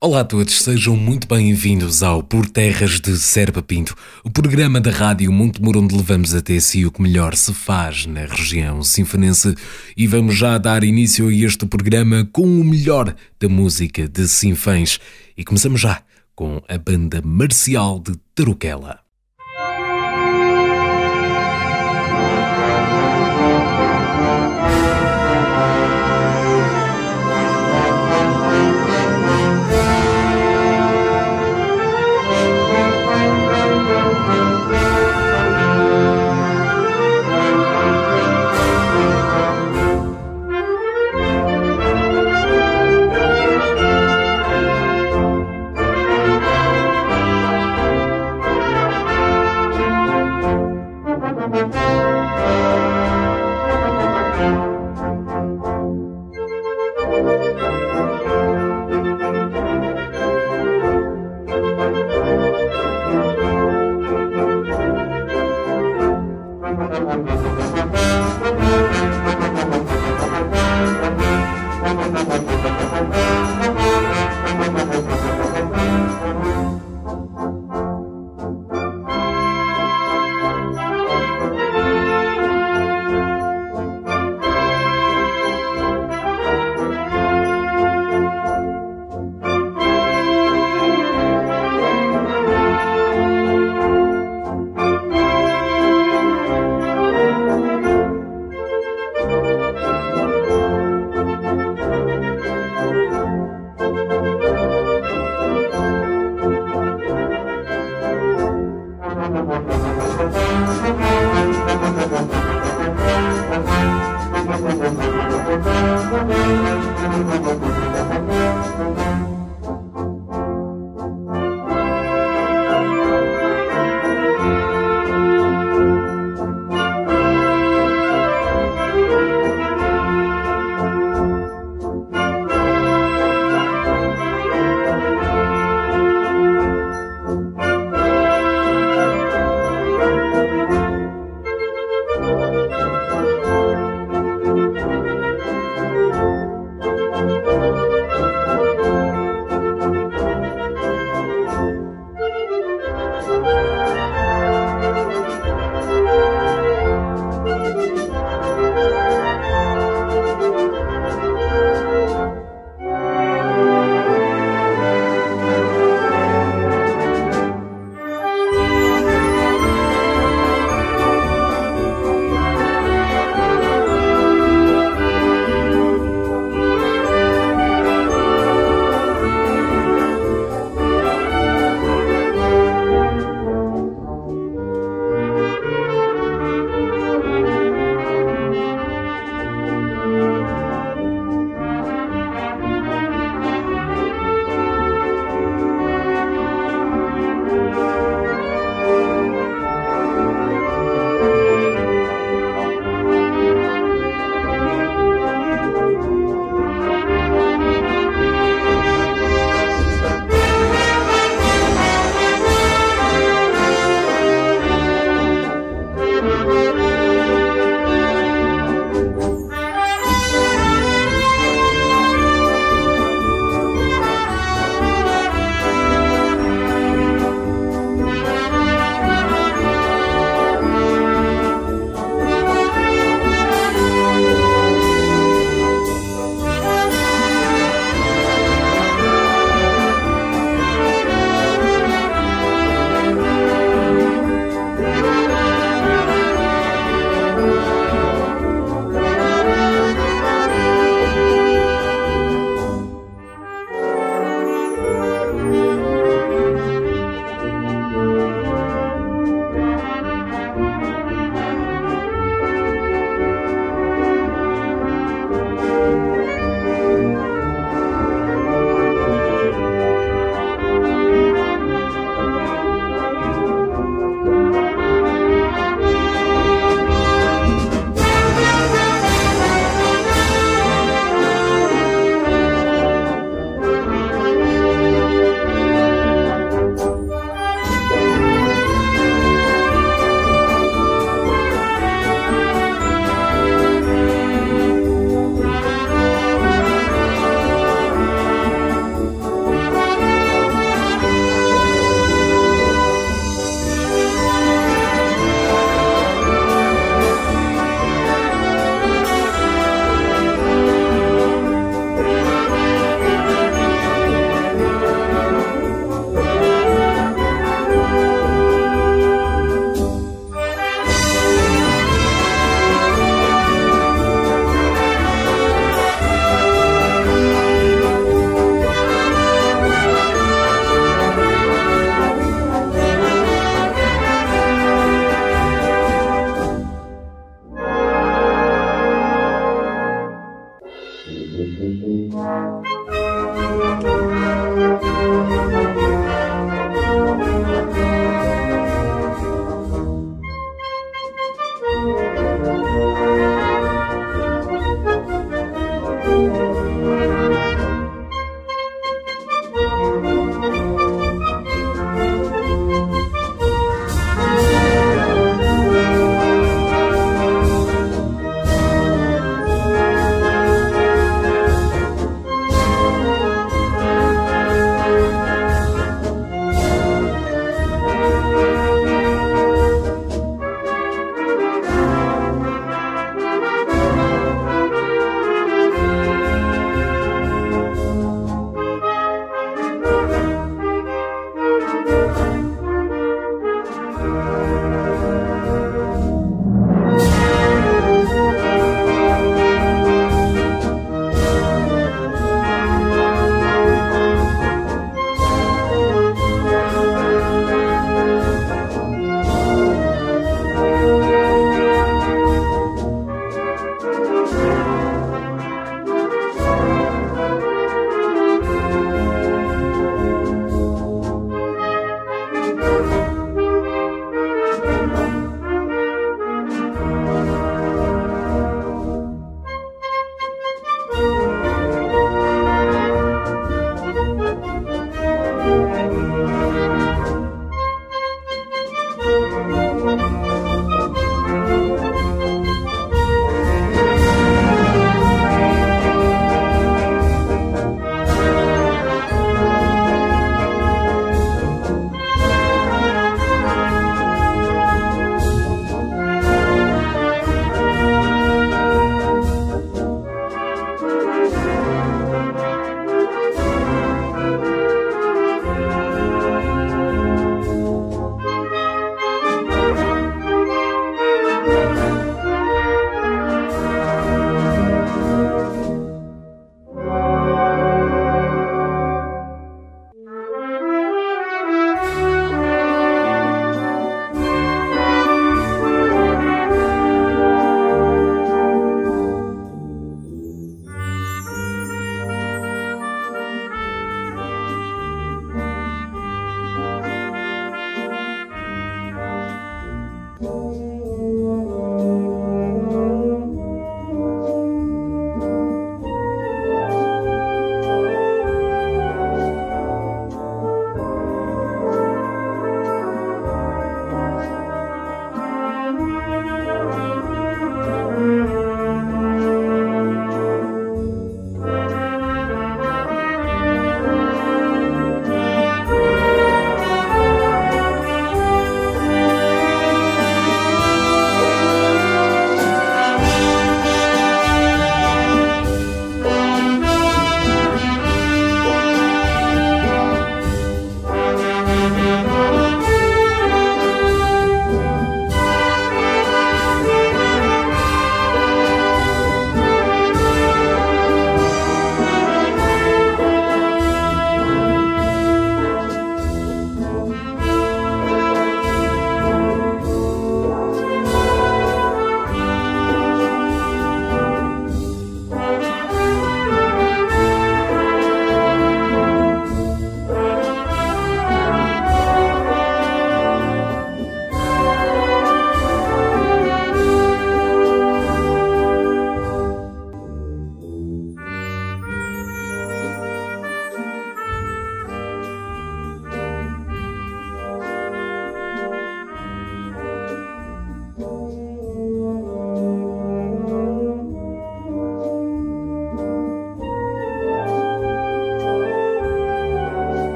Olá a todos, sejam muito bem-vindos ao Por Terras de Serpa Pinto, o programa da Rádio Montemor onde levamos até si o que melhor se faz na região sinfonense e vamos já dar início a este programa com o melhor da música de Sinfãs e começamos já com a banda marcial de Taruquela.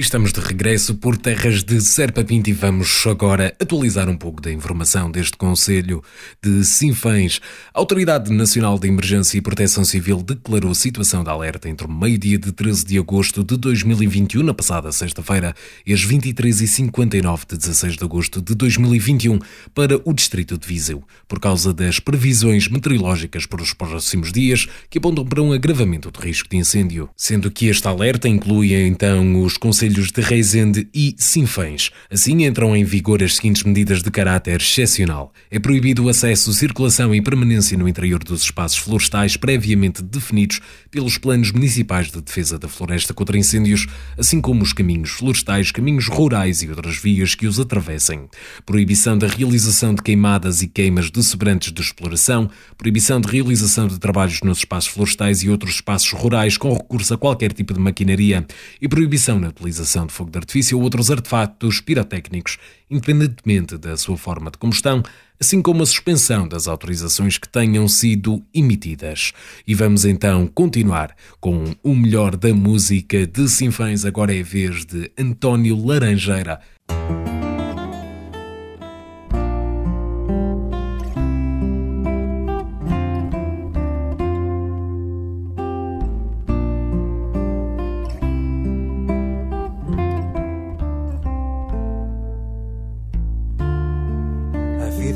Estamos de regresso por terras de Serpa Pinto e vamos agora atualizar um pouco da informação deste Conselho de Sinfãs. A Autoridade Nacional de Emergência e Proteção Civil declarou situação de alerta entre o meio-dia de 13 de agosto de 2021, na passada sexta-feira, e as 23h59 de 16 de agosto de 2021, para o Distrito de Viseu, por causa das previsões meteorológicas para os próximos dias que apontam para um agravamento do risco de incêndio. Sendo que este alerta inclui então os conselhos Conselhos de Reisende e Sinfãs. Assim entram em vigor as seguintes medidas de caráter excepcional. É proibido o acesso, circulação e permanência no interior dos espaços florestais previamente definidos pelos planos municipais de defesa da floresta contra incêndios, assim como os caminhos florestais, caminhos rurais e outras vias que os atravessem. Proibição da realização de queimadas e queimas de sobrantes de exploração, proibição de realização de trabalhos nos espaços florestais e outros espaços rurais com recurso a qualquer tipo de maquinaria e proibição na utilização de fogo de artifício ou outros artefatos pirotécnicos, independentemente da sua forma de combustão, assim como a suspensão das autorizações que tenham sido emitidas. E vamos então continuar com o melhor da música de Sinfãs. Agora é vez de António Laranjeira.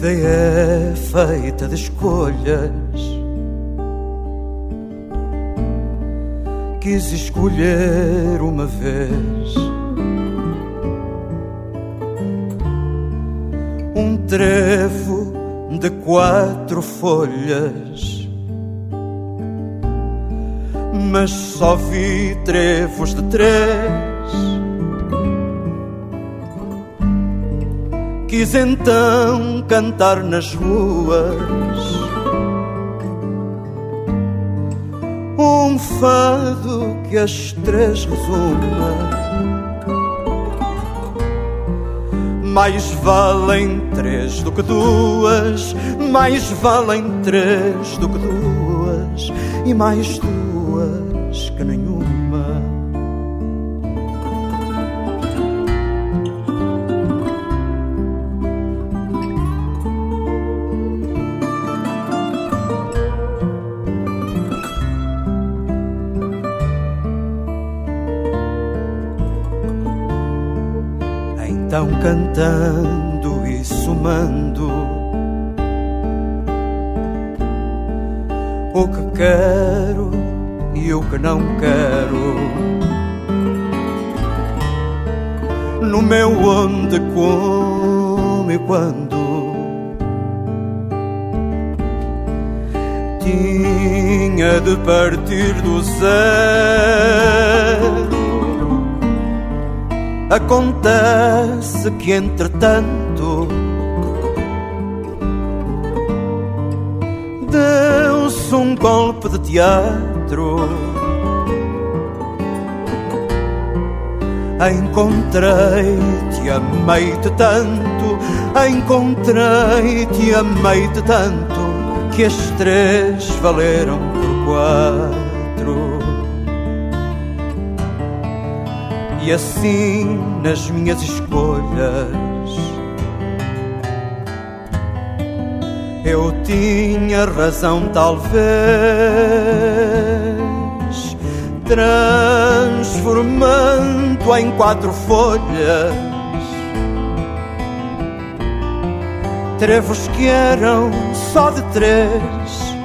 Vida é feita de escolhas. Quis escolher uma vez um trevo de quatro folhas, mas só vi trevos de três. Quis então cantar nas ruas um fado que as três resuma. Mais valem três do que duas, mais valem três do que duas, e mais duas que nenhuma. Cantando e somando o que quero e o que não quero. No meu onde, como e quando. Tinha de partir do zero Acontece que entretanto deu-se um golpe de teatro. Encontrei-te, amei-te tanto, encontrei-te, amei-te tanto, que as três valeram por quatro. E assim nas minhas escolhas. Eu tinha razão, talvez, transformando em quatro folhas. Trevos que eram só de três,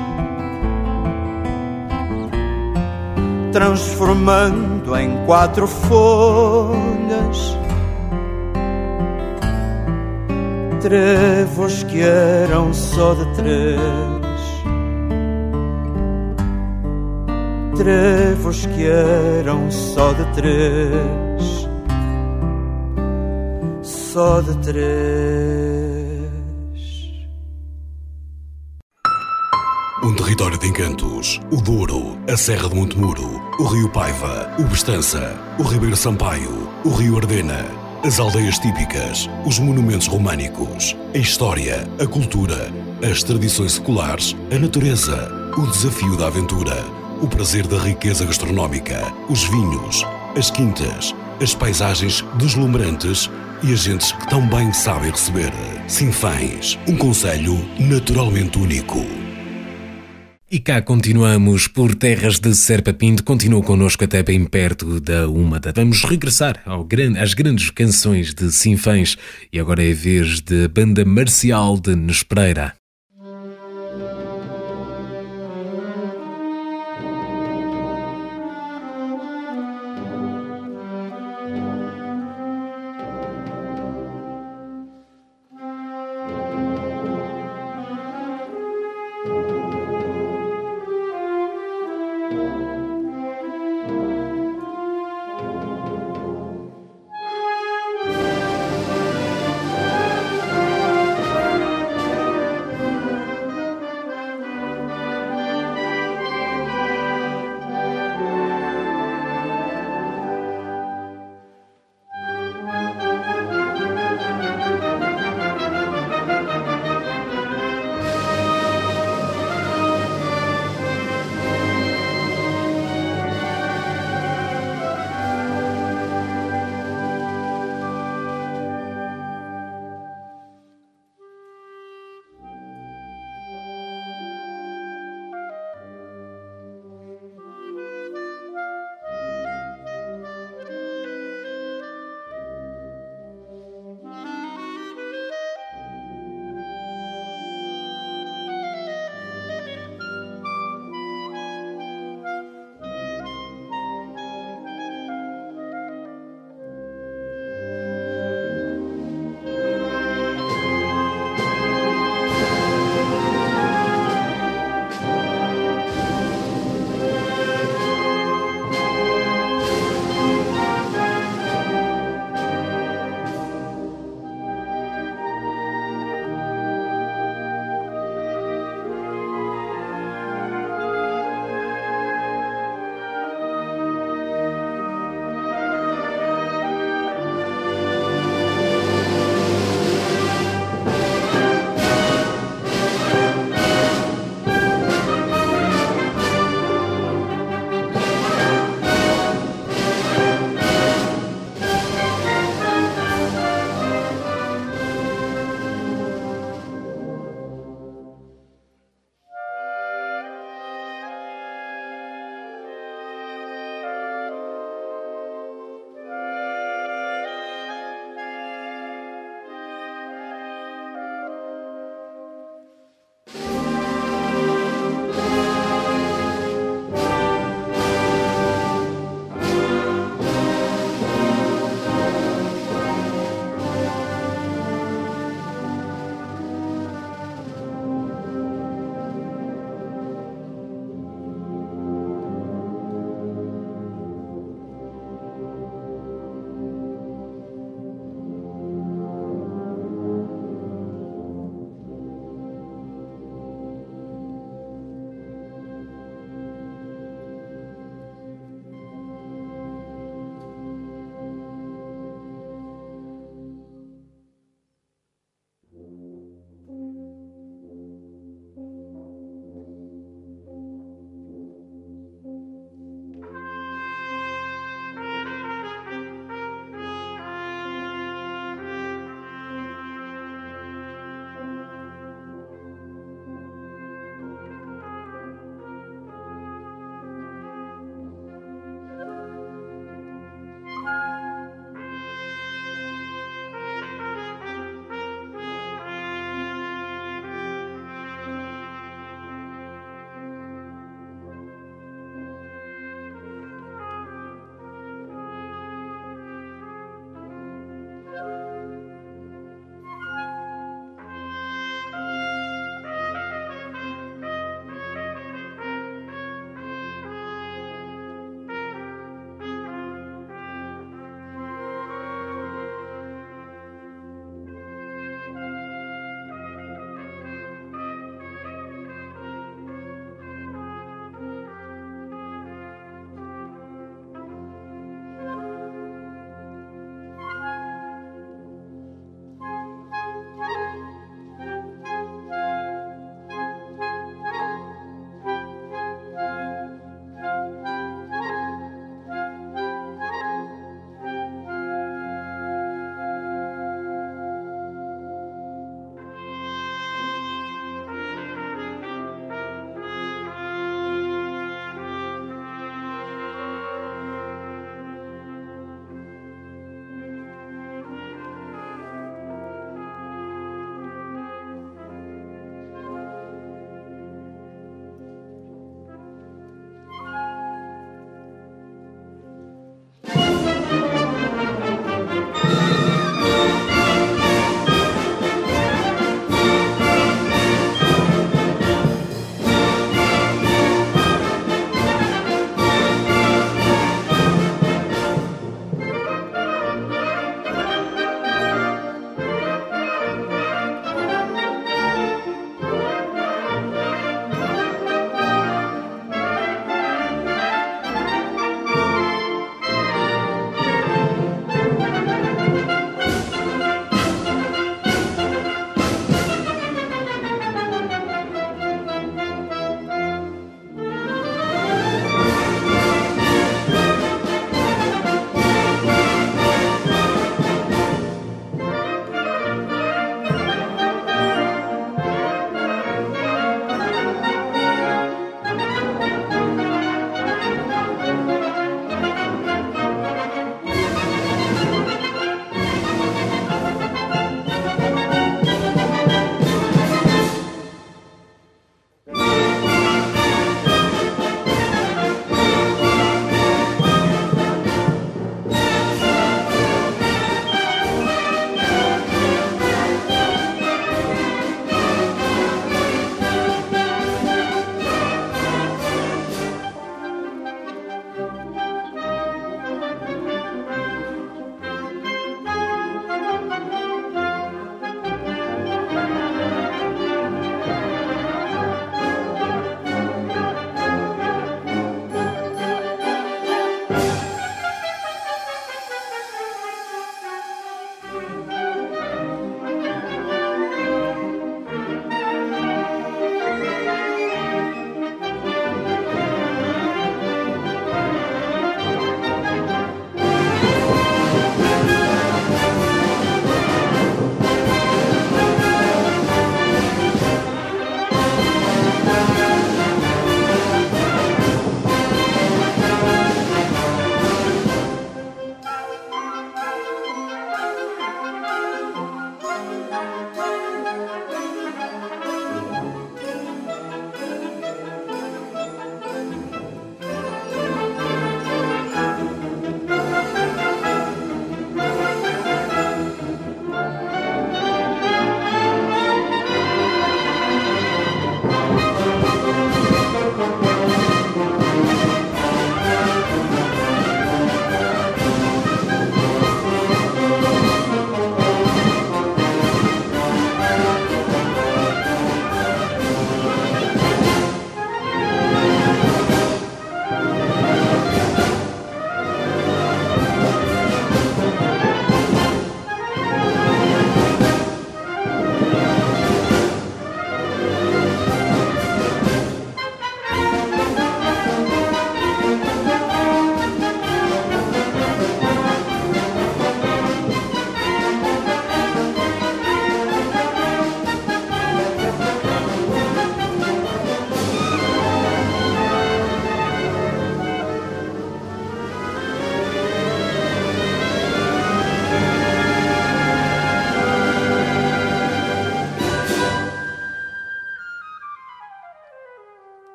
transformando em quatro folhas. Trevos que eram só de três, trevos que eram só de três, só de três. Um território de encantos. O Douro, a Serra de Montemuro, o Rio Paiva, o Bestança, o Ribeiro Sampaio, o Rio Ardena, as aldeias típicas, os monumentos românicos, a história, a cultura, as tradições seculares, a natureza, o desafio da aventura, o prazer da riqueza gastronómica, os vinhos, as quintas, as paisagens deslumbrantes e as gentes que tão bem sabem receber. Sinfãs, um conselho naturalmente único. E cá continuamos por terras de Serpa Pinto, continua connosco até bem perto da uma da. Vamos regressar ao grande, às grandes canções de Sinfãs e agora é vez da banda marcial de Nespreira.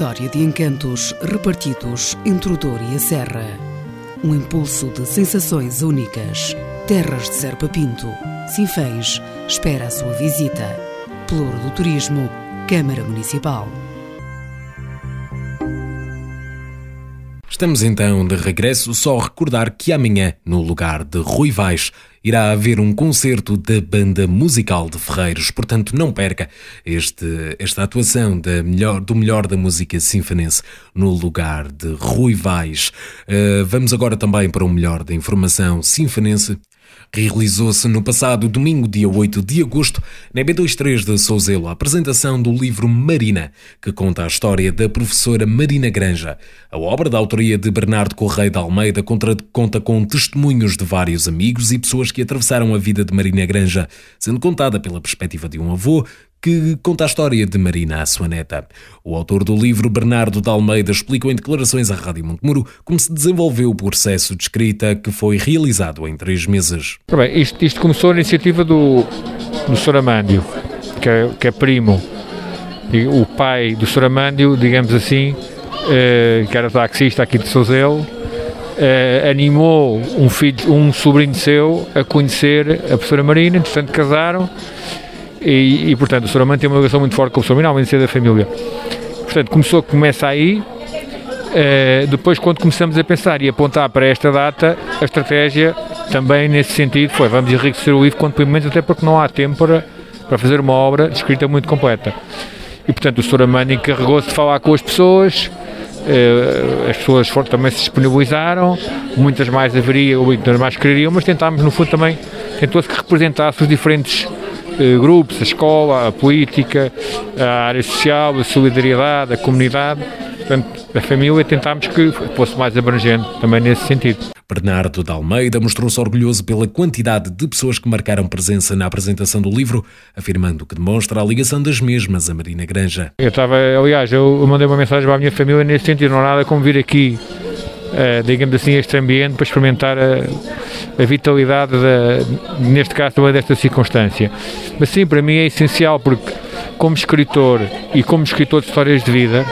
Território de encantos repartidos entre o Douro e a Serra. Um impulso de sensações únicas. Terras de Serpa Pinto. Sinfãs espera a sua visita. Pelouro do Turismo, Câmara Municipal. Estamos então de regresso, só recordar que amanhã, no lugar de Rui Vais, irá haver um concerto da Banda Musical de Ferreiros, portanto não perca este, esta atuação melhor, do melhor da música sinfonense no lugar de Rui Vais. Uh, vamos agora também para o melhor da informação sinfonense Realizou-se no passado domingo, dia 8 de agosto, na B23 de Souzelo, a apresentação do livro Marina, que conta a história da professora Marina Granja. A obra da autoria de Bernardo Correia de Almeida conta com testemunhos de vários amigos e pessoas que atravessaram a vida de Marina Granja, sendo contada pela perspectiva de um avô que conta a história de Marina, a sua neta. O autor do livro, Bernardo de Almeida, explicou em declarações à Rádio Montemuro como se desenvolveu o processo de escrita que foi realizado em três meses. Bem, isto, isto começou na iniciativa do, do Soramândio, que é, que é primo. E o pai do Soramândio, digamos assim, eh, que era taxista aqui de Sozel, eh, animou um, filho, um sobrinho seu a conhecer a professora Marina, entretanto casaram e, e portanto, o Sr. tem uma ligação muito forte com o Sr. Minal, ser da família. Portanto, começou, começa aí. Uh, depois, quando começamos a pensar e apontar para esta data, a estratégia também nesse sentido foi vamos enriquecer o livro quanto menos, até porque não há tempo para, para fazer uma obra de escrita muito completa. E portanto, o Sr. Encarregou-se de falar com as pessoas, uh, as pessoas também se disponibilizaram, muitas mais haveria, muitas mais quereriam, mas tentámos, no fundo, também, tentou-se que representasse os diferentes eh, grupos, a escola, a política, a área social, a solidariedade, a comunidade, portanto, a família, tentámos que fosse mais abrangente também nesse sentido. Bernardo de Almeida mostrou-se orgulhoso pela quantidade de pessoas que marcaram presença na apresentação do livro, afirmando que demonstra a ligação das mesmas a Marina Granja. Eu estava, aliás, eu mandei uma mensagem para a minha família nesse sentido, não há nada como vir aqui uh, digamos assim, este ambiente para experimentar a, a vitalidade, da, neste caso também desta circunstância. Mas sim, para mim é essencial porque, como escritor e como escritor de histórias de vida,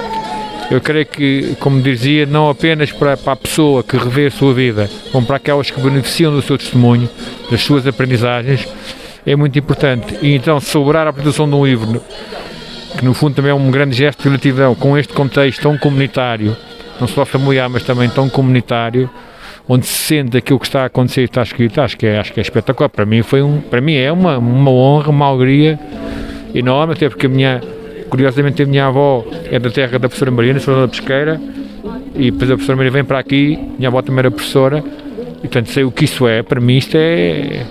eu creio que, como dizia, não apenas para, para, a pessoa que revê a sua vida, como para aquelas que beneficiam do seu testemunho, das suas aprendizagens, é muito importante. E então, celebrar a apresentação de um livro, que no fundo também é um grande gesto de gratidão, com este contexto tão comunitário, não só familiar, mas também tão comunitário, onde se sente aquilo que está a acontecer e está escrito, acho que é, acho que é espetacular. Para mim foi um, para mim é uma, uma honra, uma alegria enorme, até porque a minha, curiosamente a minha avó é da terra da professora Marina, sou da pesqueira, e depois a professora Maria vem para aqui, minha avó também era professora, e portanto sei o que isso é, para mim isto é,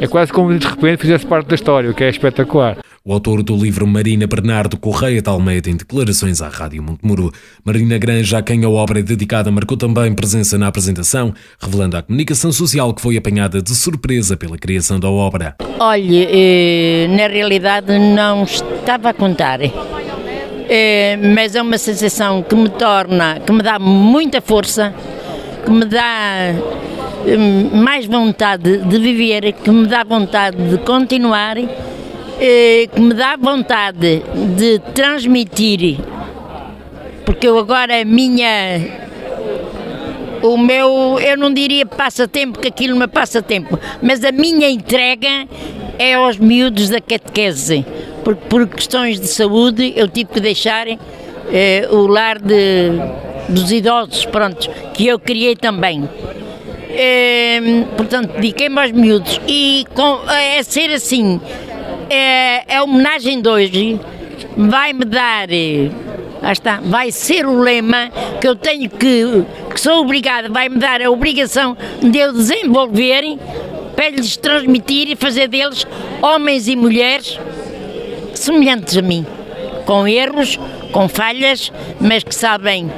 é quase como de repente fizesse parte da história, o que é espetacular. O autor do livro Marina Bernardo Correia de Almeida em declarações à Rádio Montemuro. Marina Granja, a quem a obra é dedicada, marcou também presença na apresentação, revelando à comunicação social que foi apanhada de surpresa pela criação da obra. Olhe, eh, na realidade não estava a contar. Eh, mas é uma sensação que me torna, que me dá muita força, que me dá hum, mais vontade de viver, que me dá vontade de continuar, eh, que me dá vontade de transmitir, porque eu agora a minha o meu, eu não diria passatempo, que aquilo não é passatempo, mas a minha entrega é aos miúdos da catequese porque por questões de saúde eu tive que deixar eh, o lar de, dos idosos, pronto, que eu criei também. Eh, portanto, dediquei-me aos miúdos e com, é ser assim, é, a homenagem de hoje. Vai-me dar, ah está, vai ser o lema que eu tenho que, que sou obrigada, vai-me dar a obrigação de eu desenvolver para lhes transmitir e fazer deles homens e mulheres semelhantes a mim, com erros, com falhas, mas que sabem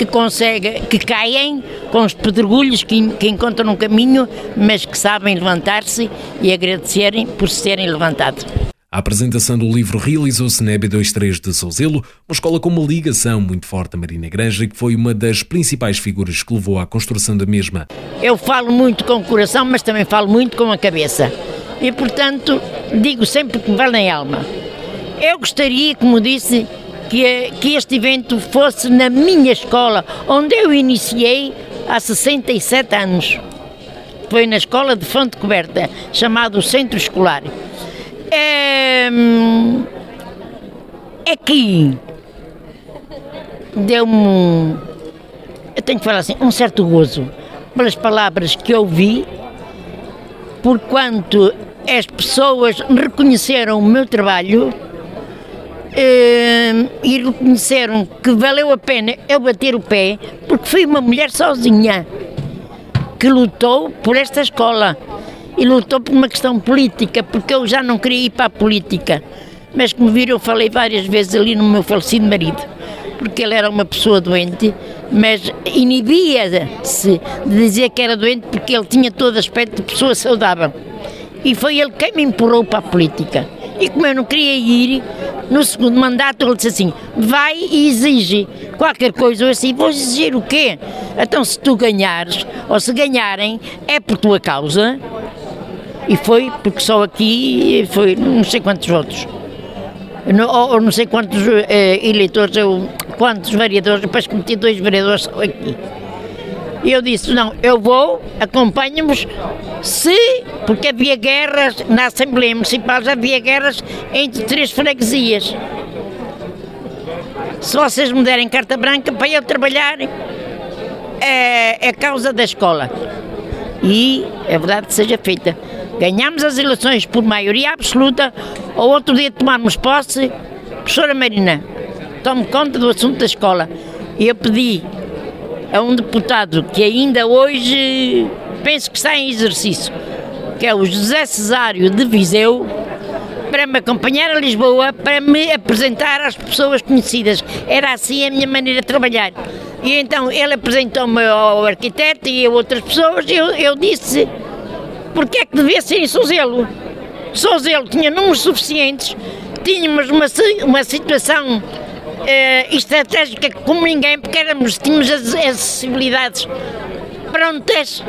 que conseguem, que caem com os pedregulhos que, que encontram um caminho, mas que sabem levantar-se e agradecerem por se terem levantado. A apresentação do livro realizou-se na EB23 de Souzelo, uma escola com uma ligação muito forte a Marina Granja que foi uma das principais figuras que levou à construção da mesma. Eu falo muito com o coração, mas também falo muito com a cabeça. E, portanto, digo sempre que me vale em alma. Eu gostaria, como disse, que, que este evento fosse na minha escola, onde eu iniciei há 67 anos. Foi na escola de Fonte Coberta, chamado Centro Escolar. É, aqui deu-me, eu tenho que falar assim, um certo gozo pelas palavras que ouvi, por quanto as pessoas reconheceram o meu trabalho Uh, e reconheceram que valeu a pena eu bater o pé, porque fui uma mulher sozinha que lutou por esta escola e lutou por uma questão política, porque eu já não queria ir para a política. Mas como viram, eu falei várias vezes ali no meu falecido marido, porque ele era uma pessoa doente, mas inibia-se de dizer que era doente porque ele tinha todo aspecto de pessoa saudável. E foi ele quem me empurrou para a política. E como eu não queria ir, no segundo mandato ele disse assim: vai e exige qualquer coisa. Eu assim, vou exigir o quê? Então, se tu ganhares, ou se ganharem, é por tua causa. E foi, porque só aqui foi não sei quantos votos. ou, ou, não sei quantos eh, eleitores, eu, quantos vereadores, depois cometi dois vereadores aqui. E eu disse, não, eu vou, acompanho-vos, se, porque havia guerras, na Assembleia Municipal já havia guerras entre três freguesias. Se vocês me derem carta branca para eu trabalhar, é, é causa da escola. E é verdade que seja feita. Ganhamos as eleições por maioria absoluta, ou outro dia tomarmos posse, professora Marina, tome conta do assunto da escola. E eu pedi a um deputado que ainda hoje penso que está em exercício, que é o José Cesário de Viseu, para me acompanhar a Lisboa, para me apresentar às pessoas conhecidas. Era assim a minha maneira de trabalhar. E então ele apresentou-me ao arquiteto e a outras pessoas, e eu, eu disse porque é que devia ser em Sozelo. Sozelo tinha números suficientes, tínhamos uma, uma situação uh, estratégica como ninguém, porque éramos, tínhamos as acessibilidades prontas.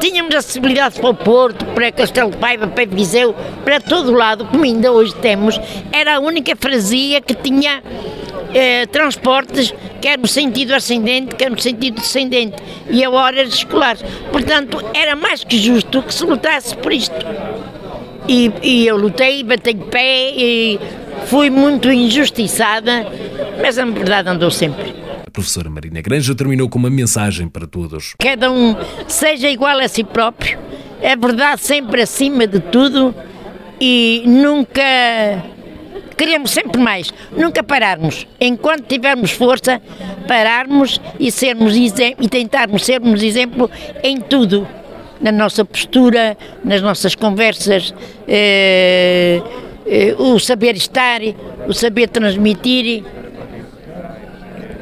Tínhamos acessibilidades para o Porto, para Castelo de Paiva, para Viseu, para todo lado, como ainda hoje temos. Era a única freguesia que tinha eh, transportes, quer no sentido ascendente, quer no sentido descendente, e a horas escolares. Portanto, era mais que justo que se lutasse por isto. E, e eu lutei, batei de pé, e fui muito injustiçada, mas a verdade andou sempre. A professora Marina Granja terminou com uma mensagem para todos. Cada um seja igual a si próprio, é verdade sempre acima de tudo e nunca queremos sempre mais, nunca pararmos. Enquanto tivermos força, pararmos e sermos e tentarmos sermos exemplo em tudo, na nossa postura, nas nossas conversas. Eh, o saber estar, o saber transmitir.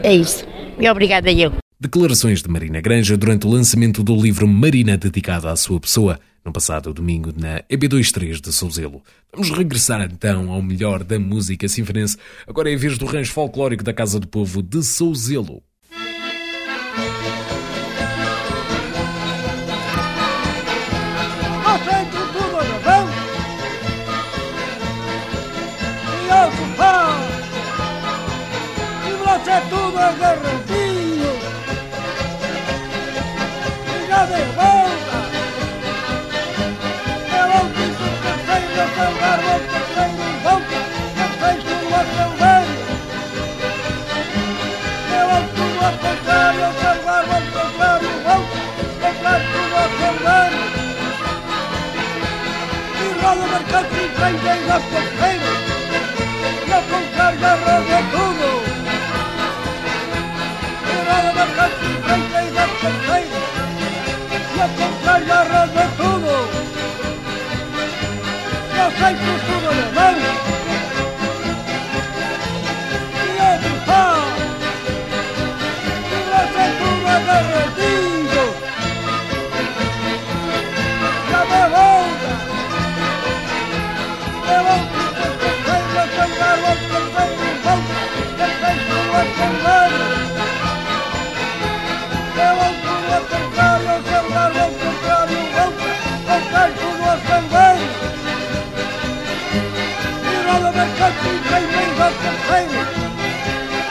É isso. E obrigada eu. Declarações de Marina Granja durante o lançamento do livro Marina dedicado à sua pessoa, no passado domingo na EB23 de Souzelo. Vamos regressar então ao melhor da música sinfonense. Agora a vez do rancho folclórico da Casa do Povo de Souzelo. um agarradinho e já de volta. é o disse que fez no calvário, que fez no volta, que fez no que Ela tudo a contrário, ao que ao contrário, volta, que faz tudo ao calvário. E roda o mercado que vem, vem lá para o soy tu tubo de gigante reino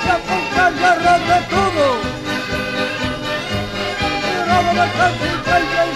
se apunta en la de todo. Y el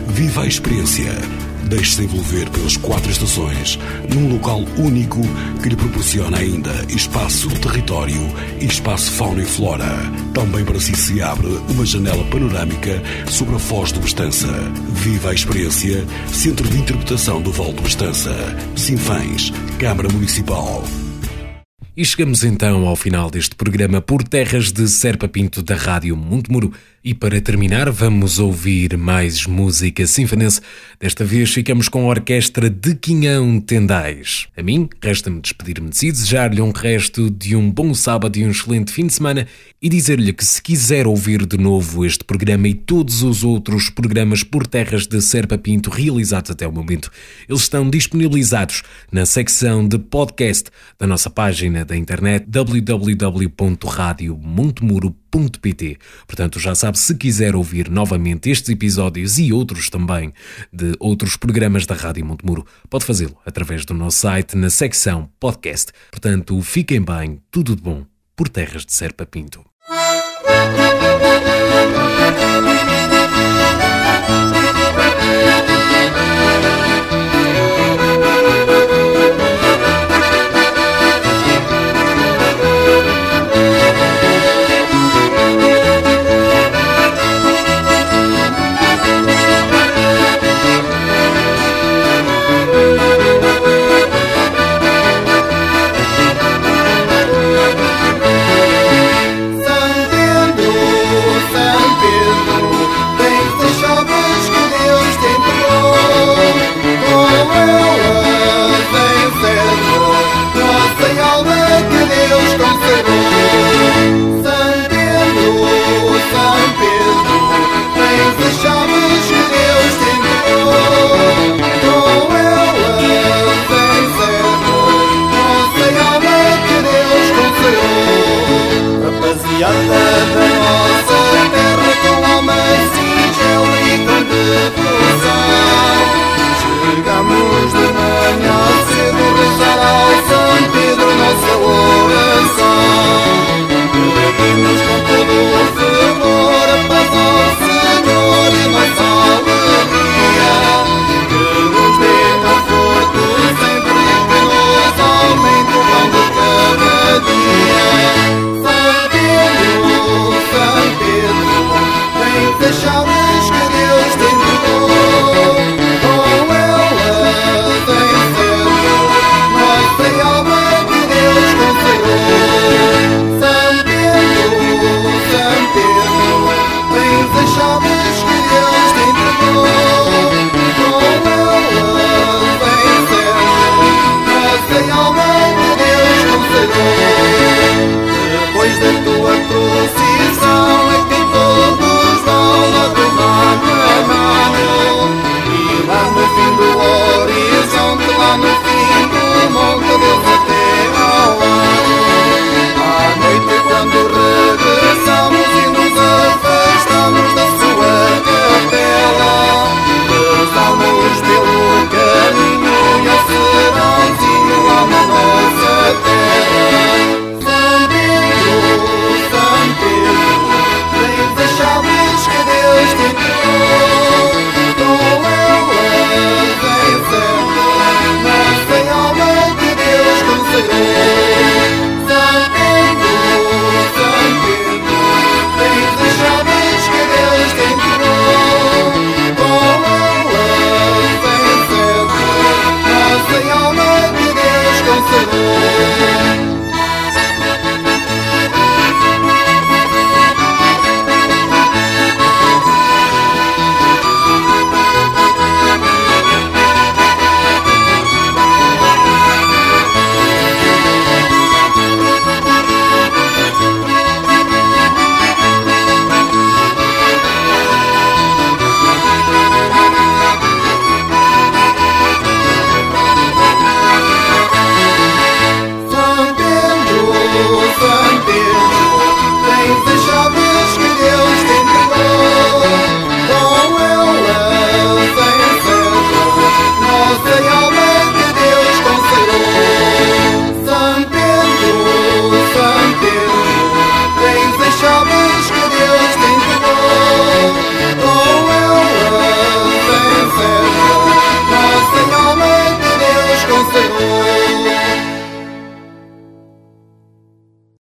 Viva a experiência. Deixe-se envolver pelas quatro estações num local único que lhe proporciona ainda espaço, território e espaço fauna e flora. Também para si se abre uma janela panorâmica sobre a Foz do Estança. Viva a experiência. Centro de Interpretação do Valdo Estança. Sinfãs. Câmara Municipal. E chegamos então ao final deste programa por terras de Serpa Pinto da Rádio Montemuro. E para terminar, vamos ouvir mais música sinfonense. Desta vez ficamos com a orquestra de Quinhão Tendais. A mim, resta-me despedir-me de si, desejar-lhe um resto de um bom sábado e um excelente fim de semana e dizer-lhe que se quiser ouvir de novo este programa e todos os outros programas por terras de Serpa Pinto realizados até o momento, eles estão disponibilizados na secção de podcast da nossa página da internet www.radiomontemuro.com pt Portanto, já sabe, se quiser ouvir novamente estes episódios e outros também de outros programas da Rádio Montemuro, pode fazê-lo através do nosso site na secção podcast. Portanto, fiquem bem, tudo de bom, por terras de Serpa Pinto.